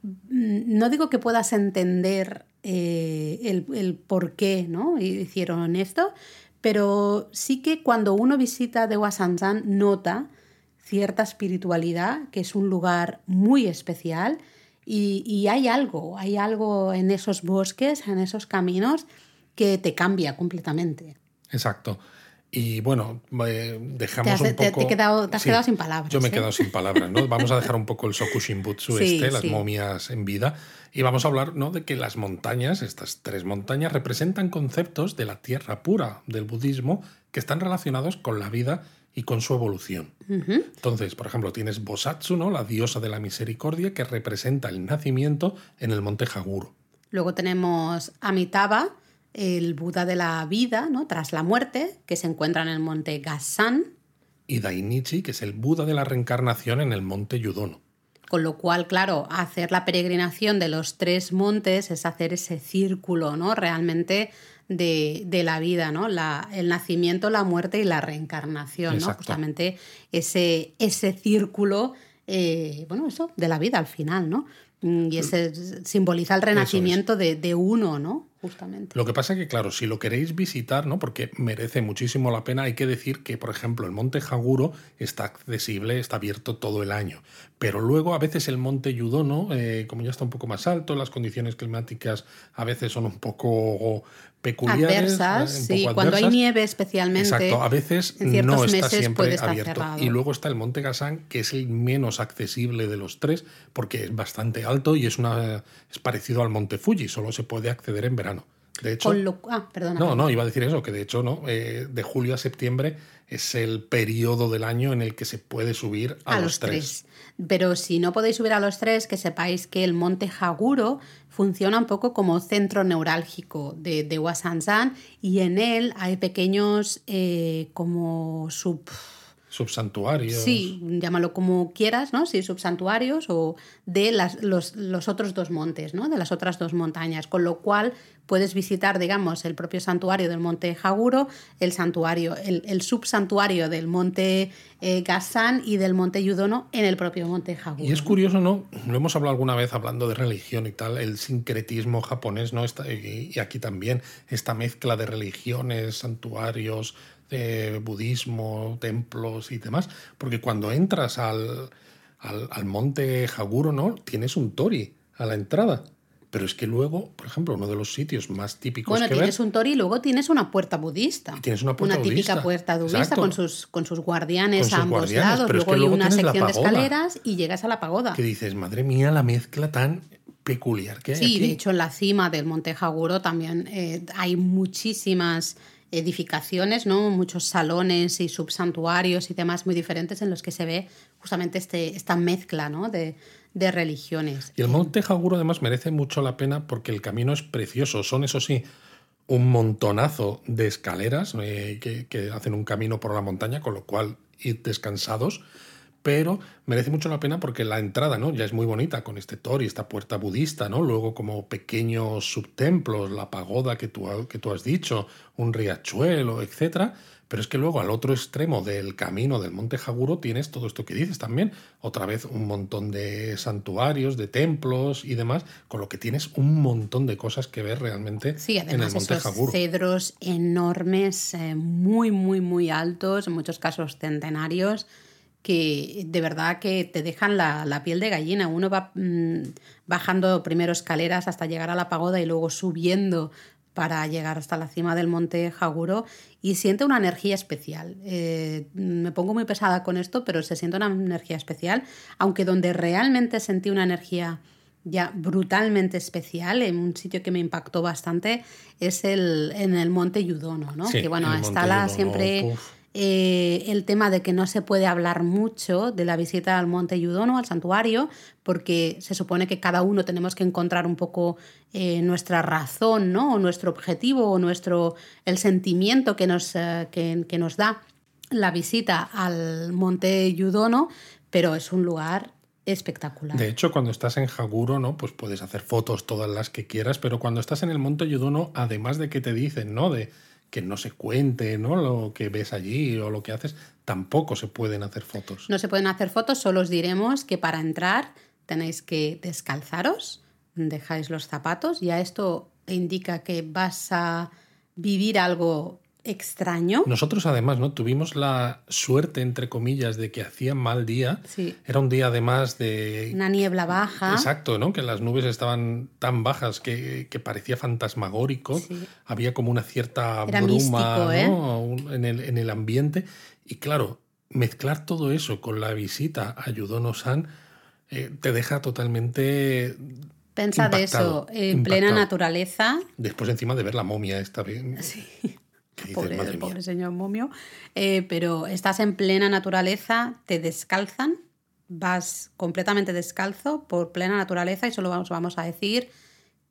Mm, no digo que puedas entender eh, el, el por qué ¿no? hicieron esto, pero sí que cuando uno visita de Wasansan nota cierta espiritualidad, que es un lugar muy especial y, y hay algo, hay algo en esos bosques, en esos caminos, que te cambia completamente. Exacto. Y bueno, eh, dejamos Te has- un te- poco... te he quedado- te has quedado sin palabras, Yo me he ¿eh? quedado sin palabras, ¿no? Vamos a dejar un poco el Sokushinbutsu Sí, este, las sí. momias en vida, y vamos a hablar, ¿no? De que las montañas, estas tres montañas, representan conceptos de la tierra pura del budismo que están relacionados con la vida y con su evolución. Entonces, por ejemplo, tienes Bosatsu, ¿no? La diosa de la misericordia, que representa el nacimiento en el monte Haguro. Luego tenemos Amitabha, el Buda de la vida, ¿no? tras la muerte, que se encuentra en el monte Gassan, Y Dainichi, que es el Buda de la reencarnación en el monte Yudono. con lo cual, claro, hacer la peregrinación de los tres montes es hacer ese círculo, ¿no? Realmente de, de la vida, ¿no? La, el nacimiento, la muerte y la reencarnación, ¿no? Justamente ese, ese círculo, eh, bueno, eso, de la vida al final, ¿no? Mm, Y ese simboliza el renacimiento de, de uno, ¿no? Justamente. Lo que pasa que, claro, si lo queréis visitar, ¿no? Porque merece muchísimo la pena, hay que decir que, por ejemplo, el monte Haguro está accesible, está abierto todo el año. Pero luego, a veces, el monte Yudono, eh, como ya está un poco más alto, las condiciones climáticas a veces son un poco peculiares. Adversas, eh, sí, cuando hay nieve especialmente. Exacto, a veces en ciertos no está meses siempre puede estar abierto. cerrado. Y luego está el Monte Gasán, que es el menos accesible de los tres, porque es bastante alto y es, una, es parecido al Monte Fuji, solo se puede acceder en verano. De hecho, Con lo, ah, perdona. no, no, iba a decir eso, que de hecho, ¿no? Eh, de julio a septiembre es el periodo del año en el que se puede subir a, a los tres. Pero si no podéis subir a los tres, que sepáis que el monte Haguro funciona un poco como centro neurálgico de, de Wasansan y en él hay pequeños eh, como sub... Subsantuarios. Sí, llámalo como quieras, ¿no? Sí, subsantuarios o de las, los, los otros dos montes, ¿no? De las otras dos montañas, con lo cual puedes visitar, digamos, el propio santuario del monte Haguro, el santuario, el, el subsantuario del monte eh, Gassan y del monte Yudono en el propio monte Haguro. Y es curioso, ¿no? Lo hemos hablado alguna vez hablando de religión y tal, el sincretismo japonés, ¿no? Esta- y, y aquí también, esta mezcla de religiones, santuarios, de budismo, templos y demás. Porque cuando entras al, al, al monte Haguro, ¿no? Tienes un tori a la entrada. Pero es que luego, por ejemplo, uno de los sitios más típicos Bueno, que tienes ver, un tori y luego tienes una puerta budista. Y tienes una puerta típica budista. puerta budista Exacto. con sus, con sus guardianes Con sus a ambos guardianes, lados. pero es Luego que hay luego una tienes la sección de escaleras y llegas a la pagoda. que dices, madre mía, la mezcla tan peculiar que hay Sí, aquí. de hecho en la cima del Monte Haguro también eh, hay muchísimas edificaciones, ¿no? muchos salones y subsantuarios y temas muy diferentes en los que se ve justamente este, esta mezcla ¿no? de, de religiones. Y el monte Haguro además merece mucho la pena porque el camino es precioso. Son, eso sí, un montonazo de escaleras eh, que, que hacen un camino por la montaña, con lo cual ir descansados. Pero merece mucho la pena porque la entrada, ¿no? Ya es muy bonita con este tori, esta puerta budista, ¿no? Luego como pequeños subtemplos, la pagoda que tú, que tú has dicho, un riachuelo, etcétera. Pero es que luego al otro extremo del camino del Monte Jaguro tienes todo esto que dices también. Otra vez un montón de santuarios, de templos y demás, con lo que tienes un montón de cosas que ver realmente sí, en el Monte esos Jaguro. cedros enormes, eh, muy, muy, muy altos, en muchos casos centenarios que de verdad que te dejan la, piel de gallina. Uno va mm, bajando primero escaleras hasta llegar a la pagoda y luego subiendo para llegar hasta la cima del monte Jaguro y siente una energía especial. Eh, me pongo muy pesada con esto, pero se siente una energía especial, aunque donde realmente sentí una energía ya brutalmente especial, en un sitio que me impactó bastante, es el, en el monte Yudono, ¿no? que bueno, está la siempre... Eh, el tema de que no se puede hablar mucho de la visita al Monte Yudono, al santuario, porque se supone que cada uno tenemos que encontrar un poco eh, nuestra razón, ¿no? O nuestro objetivo, o nuestro, el sentimiento que nos, eh, que, nos da la visita al Monte Yudono, pero es un lugar espectacular. De hecho, cuando estás en Jaguro, ¿no? Pues puedes hacer fotos todas las que quieras, pero cuando estás en el Monte Yudono, además de que te dicen, ¿no? De que no se cuente ¿no? lo que ves allí o lo que haces, tampoco se pueden hacer fotos. No se pueden hacer fotos, solo os diremos que para entrar tenéis que descalzaros, dejáis los zapatos, ya esto indica que vas a vivir algo extraño. Nosotros además, ¿no? Tuvimos la suerte, entre comillas, de que hacía mal día. Era un día además de... Una niebla baja. Exacto, ¿no? Que las nubes estaban tan bajas que, parecía fantasmagórico. Había como una cierta bruma ¿eh? en, el, en el ambiente. Y claro, mezclar todo eso con la visita a Yudono-san eh, te deja totalmente Pensa de eso, en plena naturaleza. Después encima de ver la momia esta vez. Sí. Pobre, pobre señor momio. Eh, pero estás en plena naturaleza, te descalzan, vas completamente descalzo por plena naturaleza y solo vamos, vamos a decir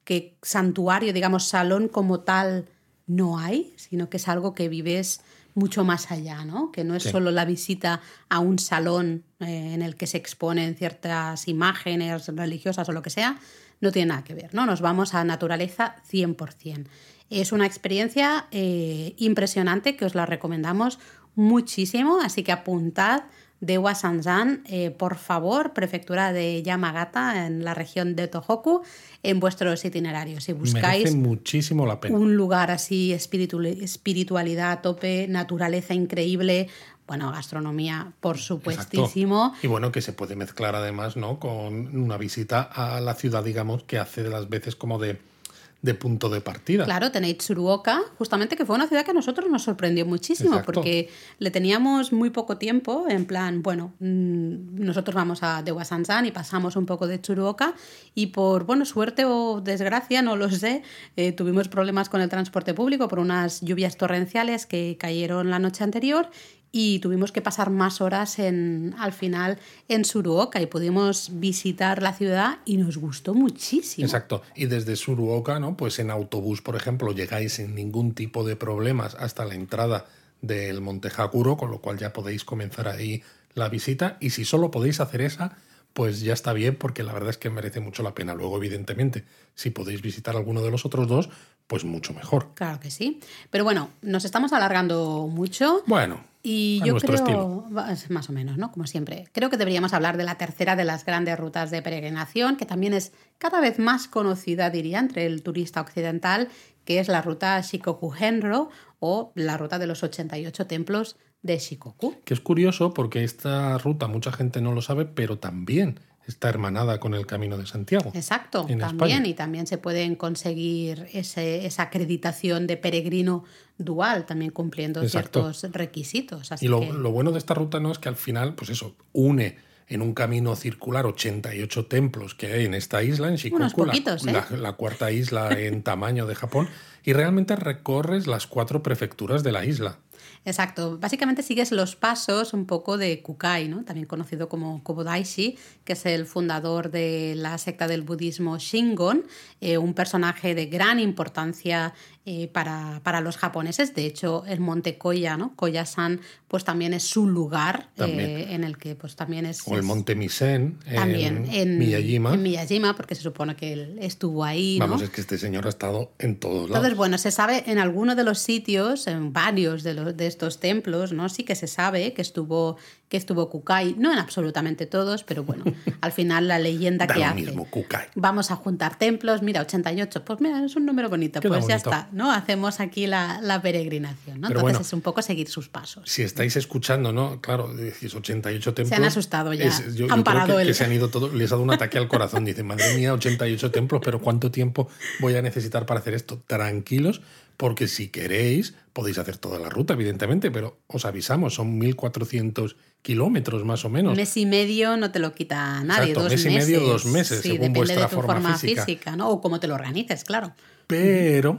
que santuario, digamos, salón como tal no hay, sino que es algo que vives mucho más allá, ¿no? Que no es solo la visita a un salón eh, en el que se exponen ciertas imágenes religiosas o lo que sea, no tiene nada que ver, ¿no? Nos vamos a naturaleza 100%. Es una experiencia eh, impresionante que os la recomendamos muchísimo, así que apuntad de Wasanzan, eh, por favor, prefectura de Yamagata, en la región de Tohoku, en vuestros itinerarios. Si buscáis muchísimo la pena. un lugar así, espiritualidad a tope, naturaleza increíble, bueno, gastronomía, por supuestísimo. Y bueno, que se puede mezclar además, ¿no? Con una visita a la ciudad, digamos, que hace de las veces como de de punto de partida. Claro, tenéis Tsuruoka, justamente que fue una ciudad que a nosotros nos sorprendió muchísimo porque le teníamos muy poco tiempo, en plan, bueno, mm, nosotros vamos a Dewasansan y pasamos un poco de Tsuruoka y por, bueno, suerte o desgracia, no lo sé, eh, tuvimos problemas con el transporte público por unas lluvias torrenciales que cayeron la noche anterior y tuvimos que pasar más horas en, al final en Suruoka y pudimos visitar la ciudad y nos gustó muchísimo. Exacto. Y desde Suruoka, ¿no? Pues en autobús, por ejemplo, llegáis sin ningún tipo de problemas hasta la entrada del Monte Hakuro, con lo cual ya podéis comenzar ahí la visita. Y si solo podéis hacer esa, pues ya está bien, porque la verdad es que merece mucho la pena. Luego, evidentemente, si podéis visitar alguno de los otros dos, pues mucho mejor. Claro que sí. Pero bueno, nos estamos alargando mucho. Bueno. Y yo creo, más o menos, ¿no? Como siempre. Creo que deberíamos hablar de la tercera de las grandes rutas de peregrinación, que también es cada vez más conocida, diría, entre el turista occidental, que es la ruta Shikoku-Henro o la ruta de los 88 templos de Shikoku. Que es curioso porque esta ruta mucha gente no lo sabe, pero también está hermanada con el Camino de Santiago. Exacto, también, y también se pueden conseguir esa acreditación de peregrino dual, también cumpliendo ciertos requisitos. y lo, bueno de esta ruta no es que al final, pues eso, une en un camino circular 88 templos que hay en esta isla, en Shikoku, ¿eh? la, cuarta isla en tamaño de Japón, y realmente recorres las cuatro prefecturas de la isla. Exacto. Básicamente sigues los pasos un poco de Kukai, ¿no? también conocido como Kobodaishi, que es el fundador de la secta del budismo Shingon, eh, un personaje de gran importancia eh, para, para, los japoneses. De hecho, el monte Koya, ¿no? Koya-san, pues también es su lugar eh, en el que pues también es... O el monte Misen también, en, Miyajima. En Miyajima, porque se supone que él estuvo ahí. Vamos, es que este señor ha estado en todos lados. Entonces, bueno, se sabe en alguno de los sitios, en varios de, los, de estos templos, ¿no? Sí que se sabe que estuvo que estuvo Kukai, no en absolutamente todos, pero bueno, al final la leyenda que hace. Mismo, Kukai. Vamos a juntar templos, mira, 88, pues mira, es un número bonito, pues ya está, ¿no? Hacemos aquí la, peregrinación, ¿no? Entonces es un poco seguir sus pasos. Si estáis escuchando, ¿no? Claro, decís 88 templos. Se han asustado ya. han parado que, se han ido todos, les ha dado un ataque al corazón. Dicen, madre mía, 88 templos, pero ¿cuánto tiempo voy a necesitar para hacer esto? Tranquilos, porque si queréis, podéis hacer toda la ruta, evidentemente, pero os avisamos, son 1400 kilómetros más o menos. Mes y medio no te lo quita nadie, Exacto, dos mes meses. y medio, dos meses, sí, según depende vuestra de tu forma, física. ¿no? O cómo te lo organices, claro. Pero,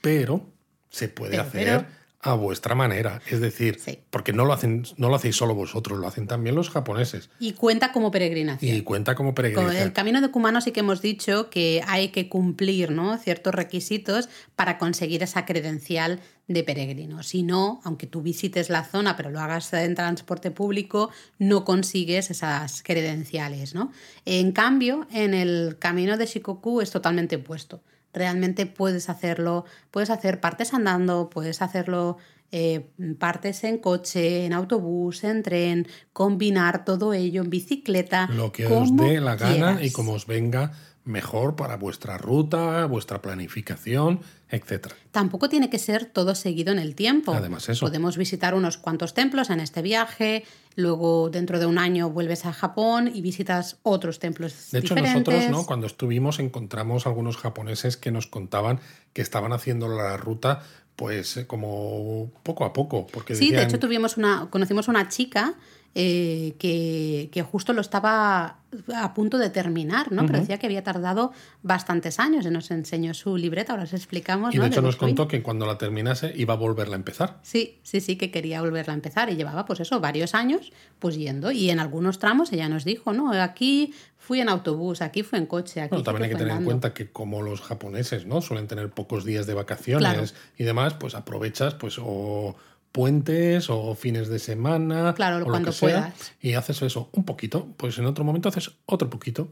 pero, se puede Pero, hacer pero- a vuestra manera. Es decir, Sí. porque no lo, hacen, no lo hacéis solo vosotros, lo hacen también los japoneses. Y cuenta como peregrinación. Y cuenta como Con peregrinación. el camino de Kumano sí que hemos dicho que hay que cumplir ¿no? ciertos requisitos para conseguir esa credencial de peregrino. Si no, aunque tú visites la zona pero lo hagas en transporte público, no consigues esas credenciales. ¿no? En cambio, en el camino de Shikoku es totalmente opuesto. Realmente puedes hacerlo, puedes hacer partes andando, puedes hacerlo eh, partes en coche, en autobús, en tren, combinar todo ello en bicicleta. Lo que os dé la gana y como os venga mejor para vuestra ruta, vuestra planificación, etcétera. Tampoco tiene que ser todo seguido en el tiempo. Además, eso. Podemos visitar unos cuantos templos en este viaje, luego dentro de un año vuelves a Japón y visitas otros templos De hecho, diferentes. nosotros, ¿no? Cuando estuvimos, encontramos algunos japoneses que nos contaban que estaban haciendo la ruta, pues eh, como poco a poco. Porque Sí, de hecho tuvimos una, conocimos una chica eh, que, que justo lo estaba a punto de terminar, ¿no? Pero decía que había tardado bastantes años y nos enseñó su libreta, ahora os explicamos. y ¿no? de hecho nos contó que cuando la terminase iba a volverla a empezar. Sí, sí, sí, que quería volverla a empezar y llevaba, pues eso, varios años, pues yendo. Y en algunos tramos ella nos dijo, no, aquí fui en autobús, aquí fui en coche, aquí Bueno, también hay que tener en andando". cuenta que como los japoneses, ¿no? Suelen tener pocos días de vacaciones Claro. y demás, pues aprovechas, pues, o puentes o fines de semana Claro, o lo cuando sea, puedas. y haces eso un poquito, pues en otro momento haces otro poquito.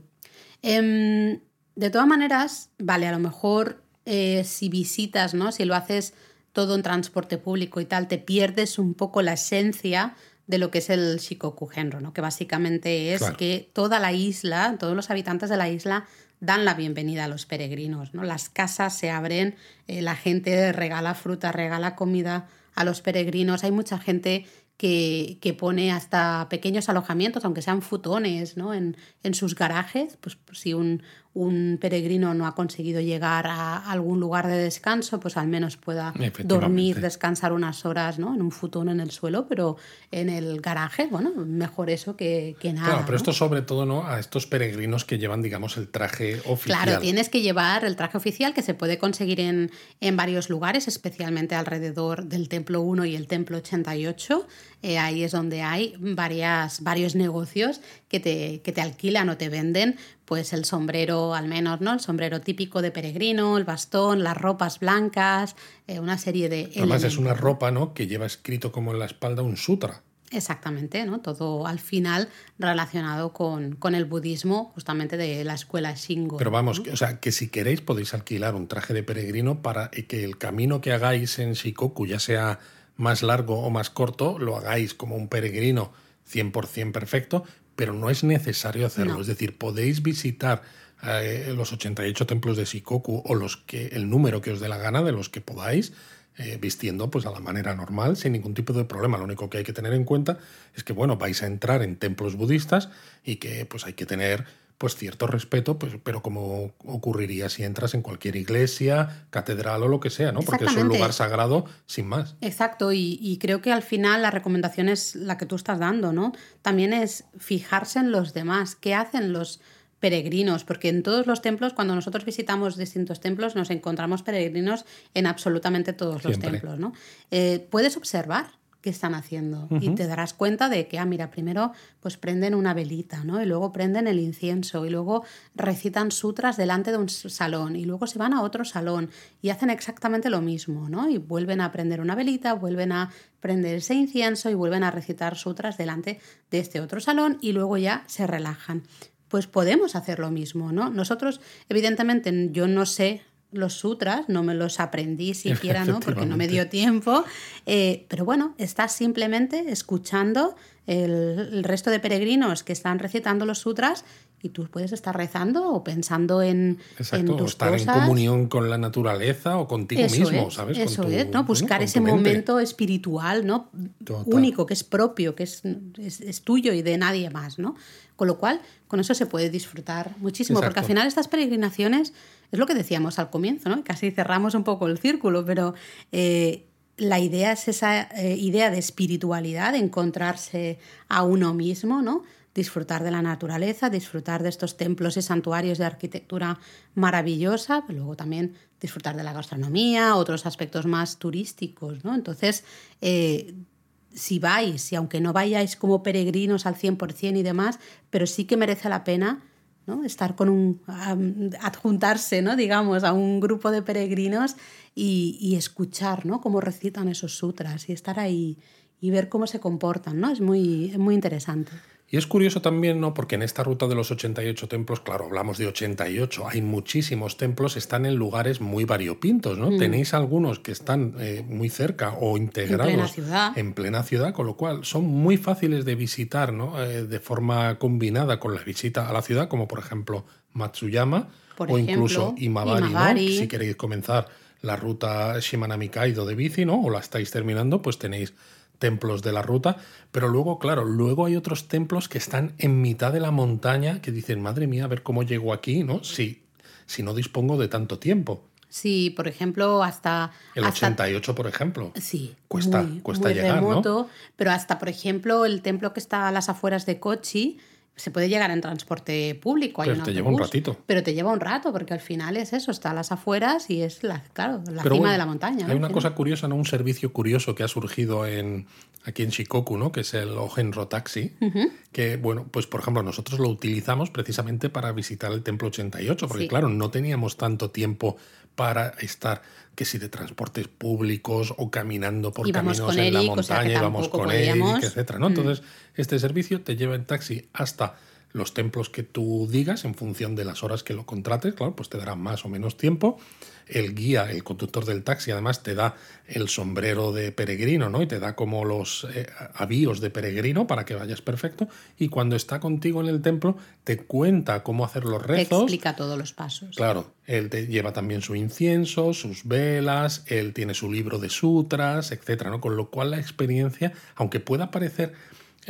Em, de todas maneras, vale, a lo mejor eh, si visitas, ¿no? Si lo haces todo en transporte público y tal, te pierdes un poco la esencia de lo que es el Shikoku Genro, ¿no? Que básicamente es Claro. que toda la isla, todos los habitantes de la isla dan la bienvenida a los peregrinos, ¿no? Las casas se abren, eh, la gente regala fruta, regala comida a los peregrinos, hay mucha gente que, que pone hasta pequeños alojamientos, aunque sean futones, ¿no? En, en sus garajes, pues si un, un peregrino no ha conseguido llegar a algún lugar de descanso, pues al menos pueda dormir, descansar unas horas, ¿no? En un futón en el suelo, pero en el garaje, bueno, mejor eso que, que nada. Claro, pero ¿no? esto sobre todo, ¿no? A estos peregrinos que llevan, digamos, el traje oficial. Claro, tienes que llevar el traje oficial que se puede conseguir en, en varios lugares, especialmente alrededor del Templo 1 y el Templo 88. Eh, ahí es donde hay varias, varios negocios que te, que te alquilan o te venden pues el sombrero al menos, ¿no? El sombrero típico de peregrino, el bastón, las ropas blancas, eh, una serie de Además es una ropa, ¿no? Que lleva escrito como en la espalda un sutra. Exactamente, ¿no? Todo al final relacionado con, con el budismo, justamente de la escuela Shingo. Pero vamos, ¿no? que- o sea, que si queréis podéis alquilar un traje de peregrino para que el camino que hagáis en Shikoku, ya sea más largo o más corto, lo hagáis como un peregrino 100% perfecto, pero no es necesario hacerlo. No. Es decir, podéis visitar eh, los 88 templos de Shikoku o los que el número que os dé la gana de los que podáis. eh, vistiendo pues a la manera normal sin ningún tipo de problema lo único que hay que tener en cuenta es que bueno vais a entrar en templos budistas y que pues hay que tener pues cierto respeto, pues, pero como ocurriría si entras en cualquier iglesia, catedral o lo que sea, ¿no? Porque es un lugar sagrado sin más. Exacto, y, y creo que al final la recomendación es la que tú estás dando, ¿no? También es fijarse en los demás, qué hacen los peregrinos, porque en todos los templos, cuando nosotros visitamos distintos templos, nos encontramos peregrinos en absolutamente todos los templos. ¿no? Eh, puedes observar qué están haciendo y te darás cuenta de que, ah, mira, primero pues prenden una velita, ¿no? Y luego prenden el incienso y luego recitan sutras delante de un salón y luego se van a otro salón y hacen exactamente lo mismo, ¿no? Y vuelven a prender una velita, vuelven a prender ese incienso y vuelven a recitar sutras delante de este otro salón y luego ya se relajan pues podemos hacer lo mismo, ¿no? Nosotros, evidentemente, yo no sé los sutras, no me los aprendí siquiera, ¿no? Porque no me dio tiempo. Eh, pero bueno, estás simplemente escuchando el, resto de peregrinos que están recitando los sutras y tú puedes estar rezando o pensando en, Exacto, o estar en comunión con la naturaleza o contigo mismo, ¿sabes? Eso es, ¿no? Buscar ese momento espiritual, ¿no? Único, que es propio, que es, es, tuyo y de nadie más, ¿no? Con lo cual, con eso se puede disfrutar muchísimo, porque al final estas peregrinaciones es lo que decíamos al comienzo, ¿no? Casi cerramos un poco el círculo, pero eh, la idea es esa eh, idea de espiritualidad, de encontrarse a uno mismo, ¿no? Disfrutar de la naturaleza, disfrutar de estos templos y santuarios de arquitectura maravillosa, luego también disfrutar de la gastronomía, otros aspectos más turísticos, ¿no? Entonces, eh, si vais, y aunque no vayáis como peregrinos al 100% y demás, pero sí que merece la pena ¿no? estar con un, adjuntarse, ¿no? digamos, a un grupo de peregrinos y, escuchar ¿no? cómo recitan esos sutras y estar ahí y ver cómo se comportan, ¿no? Es muy, muy interesante. Y es curioso también, ¿no? Porque en esta ruta de los 88 templos, claro, hablamos de 88, hay muchísimos templos, están en lugares muy variopintos, ¿no? Mm. Tenéis algunos que están eh, muy cerca o integrados en plena, ciudad. en plena ciudad, con lo cual son muy fáciles de visitar, ¿no? Eh, de forma combinada con la visita a la ciudad, como por ejemplo Matsuyama o incluso Imabari, Si queréis comenzar la ruta Shimanami Kaido de bici, ¿no? O la estáis terminando, pues tenéis templos de la ruta, pero luego, claro, luego hay otros templos que están en mitad de la montaña que dicen, madre mía, a ver cómo llego aquí, ¿no? Si, si no dispongo de tanto tiempo. Sí, por ejemplo, hasta... El 88, por ejemplo. Sí. Cuesta, cuesta llegar, remoto, Pero hasta, por ejemplo, el templo que está a las afueras de Kochi, se puede llegar en transporte público. pero te lleva un ratito. Pero te lleva un rato, porque al final es eso, está a las afueras y es la, claro, la cima de la montaña. Hay una cosa curiosa, ¿no? Un servicio curioso que ha surgido en, aquí en Shikoku, ¿no? Que es el Ogenro Taxi. Que, bueno, pues por ejemplo, nosotros lo utilizamos precisamente para visitar el Templo 88, porque claro, no teníamos tanto tiempo para estar que si de transportes públicos o caminando por caminos en la montaña, íbamos con Eric, etcétera, ¿no? Mm. Entonces, este servicio te lleva en taxi hasta los templos que tú digas en función de las horas que lo contrates, claro, pues te dará más o menos tiempo. El guía, el conductor del taxi, además te da el sombrero de peregrino, ¿no? Y te da como los eh, avíos de peregrino para que vayas perfecto. Y cuando está contigo en el templo, te cuenta cómo hacer los rezos. Te explica todos los pasos. Claro, él te lleva también su incienso, sus velas, él tiene su libro de sutras, etcétera, ¿no? Con lo cual la experiencia, aunque pueda parecer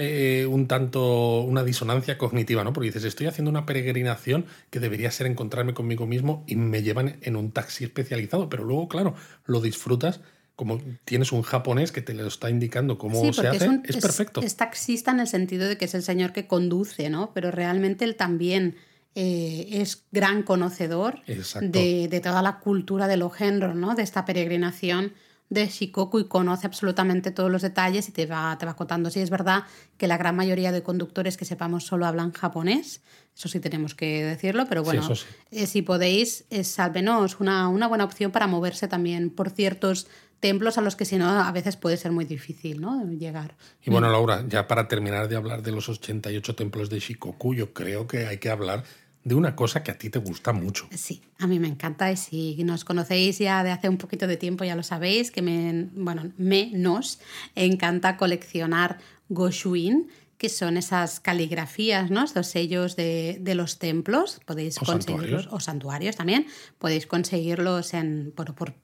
eh, un tanto una disonancia cognitiva, ¿no? Porque dices, estoy haciendo una peregrinación que debería ser encontrarme conmigo mismo y me llevan en un taxi especializado, pero luego, claro, lo disfrutas como tienes un japonés que te lo está indicando cómo se hace, es, perfecto. Es taxista en el sentido de que es el señor que conduce, ¿no? Pero realmente él también eh, es gran conocedor de, de, toda la cultura de los géneros, ¿no? De esta peregrinación de Shikoku y conoce absolutamente todos los detalles y te va, te va contando. Sí, es verdad que la gran mayoría de conductores que sepamos solo hablan japonés, eso sí tenemos que decirlo, pero bueno, eh, si podéis, es al menos una, una buena opción para moverse también por ciertos templos a los que si no a veces puede ser muy difícil ¿no? llegar. Y bueno, Laura, ya para terminar de hablar de los 88 templos de Shikoku, yo creo que hay que hablar de una cosa que a ti te gusta mucho. Sí, a mí me encanta y si nos conocéis ya de hace un poquito de tiempo ya lo sabéis, que me, bueno, me nos encanta coleccionar goshuin, que son esas caligrafías, ¿no? Estos sellos de, de los templos, podéis conseguirlos, o santuarios también, podéis conseguirlos en, por, por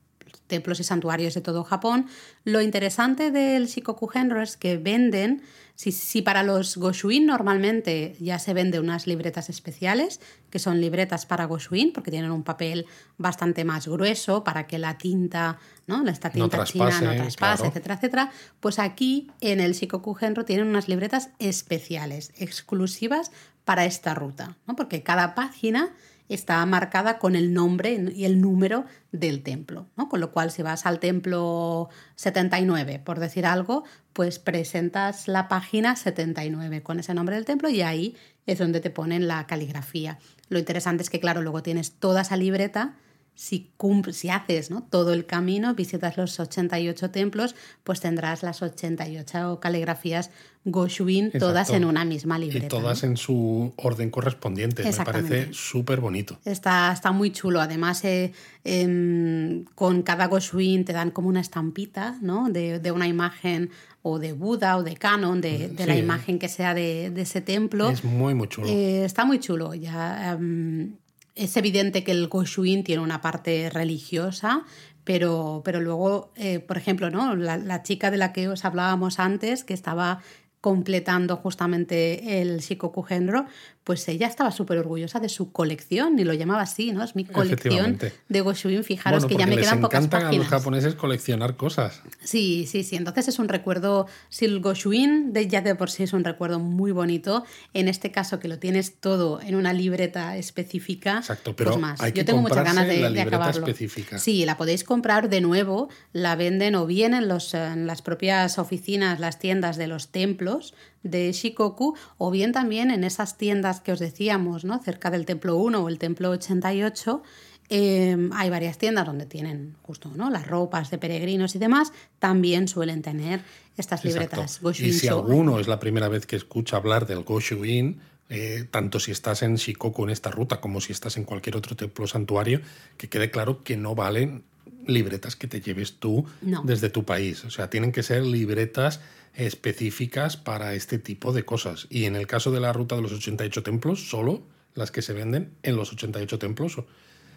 templos y santuarios de todo Japón. Lo interesante del Shikoku Genro es que venden, si, si, para los Goshuin normalmente ya se vende unas libretas especiales, que son libretas para Goshuin, porque tienen un papel bastante más grueso para que la tinta, ¿no? Esta tinta no china no traspase, etcétera, etcétera. Pues aquí en el Shikoku Genro tienen unas libretas especiales, exclusivas para esta ruta, ¿no? porque cada página está marcada con el nombre y el número del templo, ¿no? Con lo cual, si vas al templo 79, por decir algo, pues presentas la página 79 con ese nombre del templo y ahí es donde te ponen la caligrafía. Lo interesante es que, claro, luego tienes toda esa libreta si, si haces ¿no? todo el camino, visitas los 88 templos, pues tendrás las 88 caligrafías Goshuin, todas en una misma libreta. Y todas en su orden correspondiente. Me parece súper bonito. Está, está muy chulo. Además, eh, em, con cada Goshuin te dan como una estampita ¿no? de, de, una imagen o de Buda o de Canon, de, de la imagen que sea de, de, ese templo. Es muy, muy chulo. Eh, está muy chulo. Ya. Em, es evidente que el Goshuin tiene una parte religiosa, pero, pero luego, eh, por ejemplo, ¿no? La, la, chica de la que os hablábamos antes, que estaba completando justamente el Shikoku Genro, pues ella estaba súper orgullosa de su colección y lo llamaba así, ¿no? Es mi colección de Goshuin. Fijaros que ya me quedan pocas páginas. a los japoneses coleccionar cosas. Sí, sí, sí. Entonces es un recuerdo, si el Goshuin de, ya de por sí es un recuerdo muy bonito, en este caso que lo tienes todo en una libreta específica, Exacto, pero pues más. Hay que Yo tengo muchas ganas de, la libreta Específica. Sí, la podéis comprar de nuevo, la venden o bien en, los, en las propias oficinas, las tiendas de los templos de Shikoku o bien también en esas tiendas que os decíamos, ¿no? cerca del templo 1 o el templo 88. Em, hay varias tiendas donde tienen justo ¿no? las ropas de peregrinos y demás, también suelen tener estas libretas Y si alguno es la primera vez que escucha hablar del Goshuin, eh, tanto si estás en Shikoku en esta ruta como si estás en cualquier otro templo santuario, que quede claro que no valen libretas que te lleves tú desde tu país. O sea, tienen que ser libretas específicas para este tipo de cosas. Y en el caso de la ruta de los 88 templos, solo las que se venden en los 88 templos.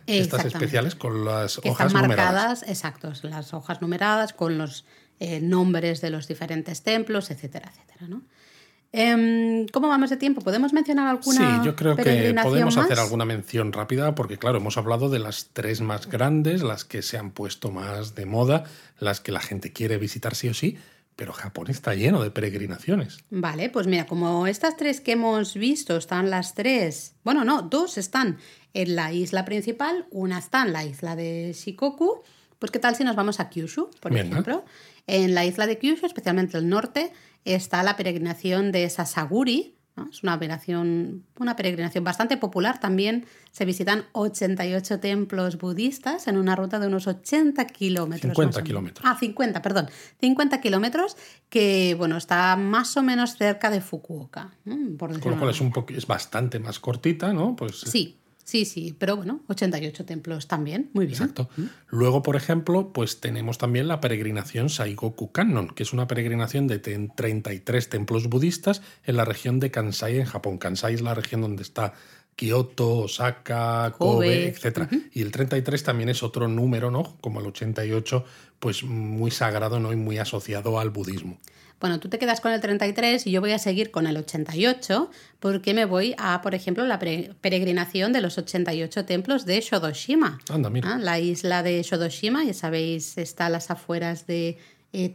Estas especiales con las hojas están marcadas, exacto, las hojas numeradas con los eh, nombres de los diferentes templos, etcétera, etcétera, ¿no? Em, ¿Cómo vamos de tiempo? ¿Podemos mencionar alguna? Sí, yo creo que podemos hacer alguna mención rápida porque, claro, hemos hablado de las tres más grandes, las que se han puesto más de moda, las que la gente quiere visitar sí o sí, pero Japón está lleno de peregrinaciones. Vale, pues mira, como estas tres que hemos visto están las tres, bueno, no, dos están en la isla principal, una está en la isla de Shikoku, pues qué tal si nos vamos a Kyushu, por ejemplo. En la isla de Kyushu, especialmente el norte, está la peregrinación de Sasaguri, es una peregrinación, una peregrinación bastante popular. También se visitan 88 templos budistas en una ruta de unos 80 kilómetros. 50 kilómetros. Ah, 50, perdón. 50 kilómetros que, bueno, está más o menos cerca de Fukuoka. Por Con lo cual es, un es bastante más cortita, ¿no? Pues, sí. Sí, sí, pero bueno, 88 templos también, muy bien. Exacto. Luego, por ejemplo, pues tenemos también la peregrinación Saigoku Kannon, que es una peregrinación de 33 templos budistas en la región de Kansai, en Japón. Kansai es la región donde está Kioto, Osaka, Kobe, etc. Y el 33 también es otro número, ¿no? Como el 88, pues muy sagrado, ¿no? Y muy asociado al budismo. Bueno, tú te quedas con el 33 y yo voy a seguir con el 88 porque me voy a, por ejemplo, la peregrinación de los 88 templos de Shodoshima. Anda, mira. Ah, la isla de Shodoshima, ya sabéis, está a las afueras de eh,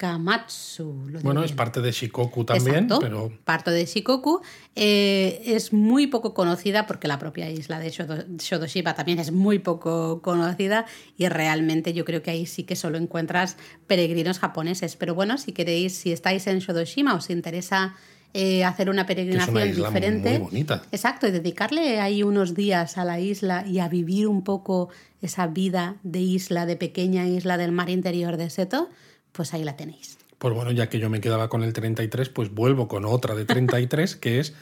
Kamatsu. bueno, es parte de Shikoku también, pero... Parte de Shikoku. Eh, es muy poco conocida porque la propia isla de Shodoshima también es muy poco conocida y realmente yo creo que ahí sí que solo encuentras peregrinos japoneses. Pero bueno, si queréis, si estáis en Shodoshima, os interesa eh, hacer una peregrinación diferente. Muy bonita. Exacto, y dedicarle ahí unos días a la isla y a vivir un poco esa vida de isla, de pequeña isla del mar interior de Seto pues ahí la tenéis. Pues bueno, ya que yo me quedaba con el 33, pues vuelvo con otra de 33, que es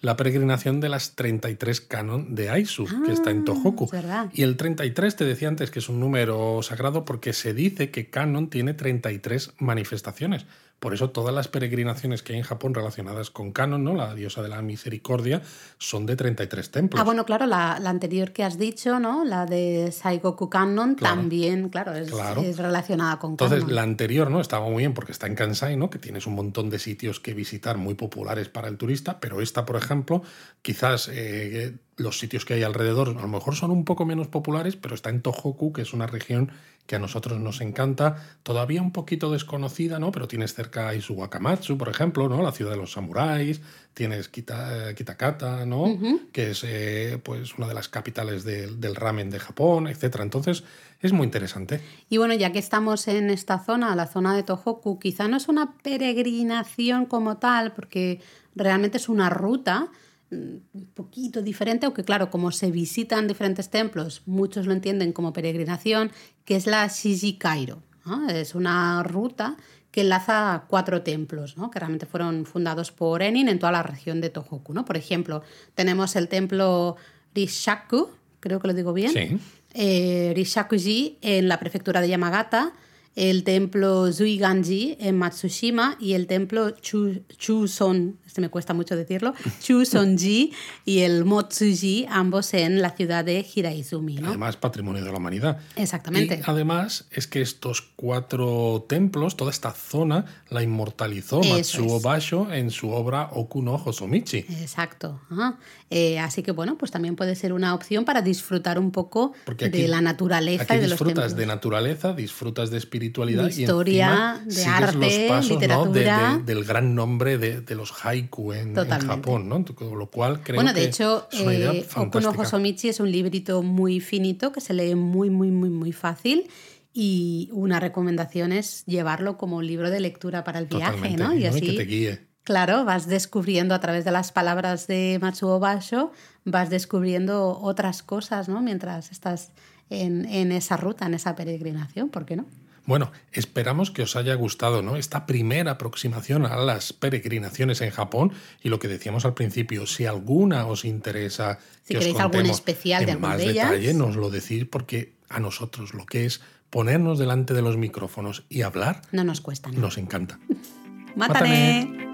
la peregrinación de las 33 canon de Aizu, que está en ah, Tohoku. Y el 33 te decía antes que es un número sagrado porque se dice que canon tiene 33 manifestaciones. Por eso todas las peregrinaciones que hay en Japón relacionadas con Canon, ¿no? la diosa de la misericordia, son de 33 templos. Ah, bueno, claro, la, anterior que has dicho, ¿no? la de Saigoku Kannon, también, claro es, es, relacionada con Entonces, la anterior no estaba muy bien porque está en Kansai, ¿no? que tienes un montón de sitios que visitar muy populares para el turista, pero esta, por ejemplo, quizás... Eh, los sitios que hay alrededor a lo mejor son un poco menos populares, pero está en Tohoku, que es una región que a nosotros nos encanta, todavía un poquito desconocida, ¿no? Pero tienes cerca Isuwakamatsu, por ejemplo, ¿no? La ciudad de los samuráis, tienes Kita, Kitakata, ¿no? Que es eh, pues una de las capitales del ramen de Japón, etcétera. Entonces, es muy interesante. Y bueno, ya que estamos en esta zona, la zona de Tohoku, quizá no es una peregrinación como tal, porque realmente es una ruta un poquito diferente, aunque claro, como se visitan diferentes templos, muchos lo entienden como peregrinación, que es la Shiji Cairo. Es una ruta que enlaza cuatro templos, ¿no? que realmente fueron fundados por Enin en toda la región de Tohoku. ¿no? Por ejemplo, tenemos el templo Rishaku, creo que lo digo bien, Sí. eh, Rishakuji en la prefectura de Yamagata, el templo Zuiganji en Matsushima y el templo Chu, Chuson, este me cuesta mucho decirlo, Chusonji y el Motsuji, ambos en la ciudad de Hiraizumi. ¿no? Además, patrimonio de la humanidad. Exactamente. Y además es que estos cuatro templos, toda esta zona, la inmortalizó Eso Matsuo es. Basho en su obra Okuno Hosomichi. Exacto. ajá. Eh, así que bueno, pues también puede ser una opción para disfrutar un poco aquí- de la naturaleza Aquí y de los disfrutas templos. de naturaleza, disfrutas de espiritualidad De historia, y de arte, los pasos ¿no? de- literatura. de- del gran nombre de, los haiku en, en. Japón, ¿no? Con lo cual creo Bueno, de que hecho, es una idea eh, Okuno. Hosomichi es un librito muy finito que se lee muy, muy, muy, muy fácil. Y una recomendación es llevarlo como un libro de lectura para el viaje, ¿no? Y ¿no? así, que te guíe. claro, vas descubriendo a través de las palabras de Matsuo Basho, vas descubriendo otras cosas, ¿no? Mientras estás en, en esa ruta, en esa peregrinación, ¿por qué no? Bueno, esperamos que os haya gustado ¿no? esta primera aproximación a las peregrinaciones en Japón y lo que decíamos al principio, si alguna os interesa Si que os queréis algún contemos especial de en alguna más de ellas. detalle, nos lo decís porque a nosotros lo que es ponernos delante de los micrófonos y hablar No nos cuesta nada. nos encanta. Mátane.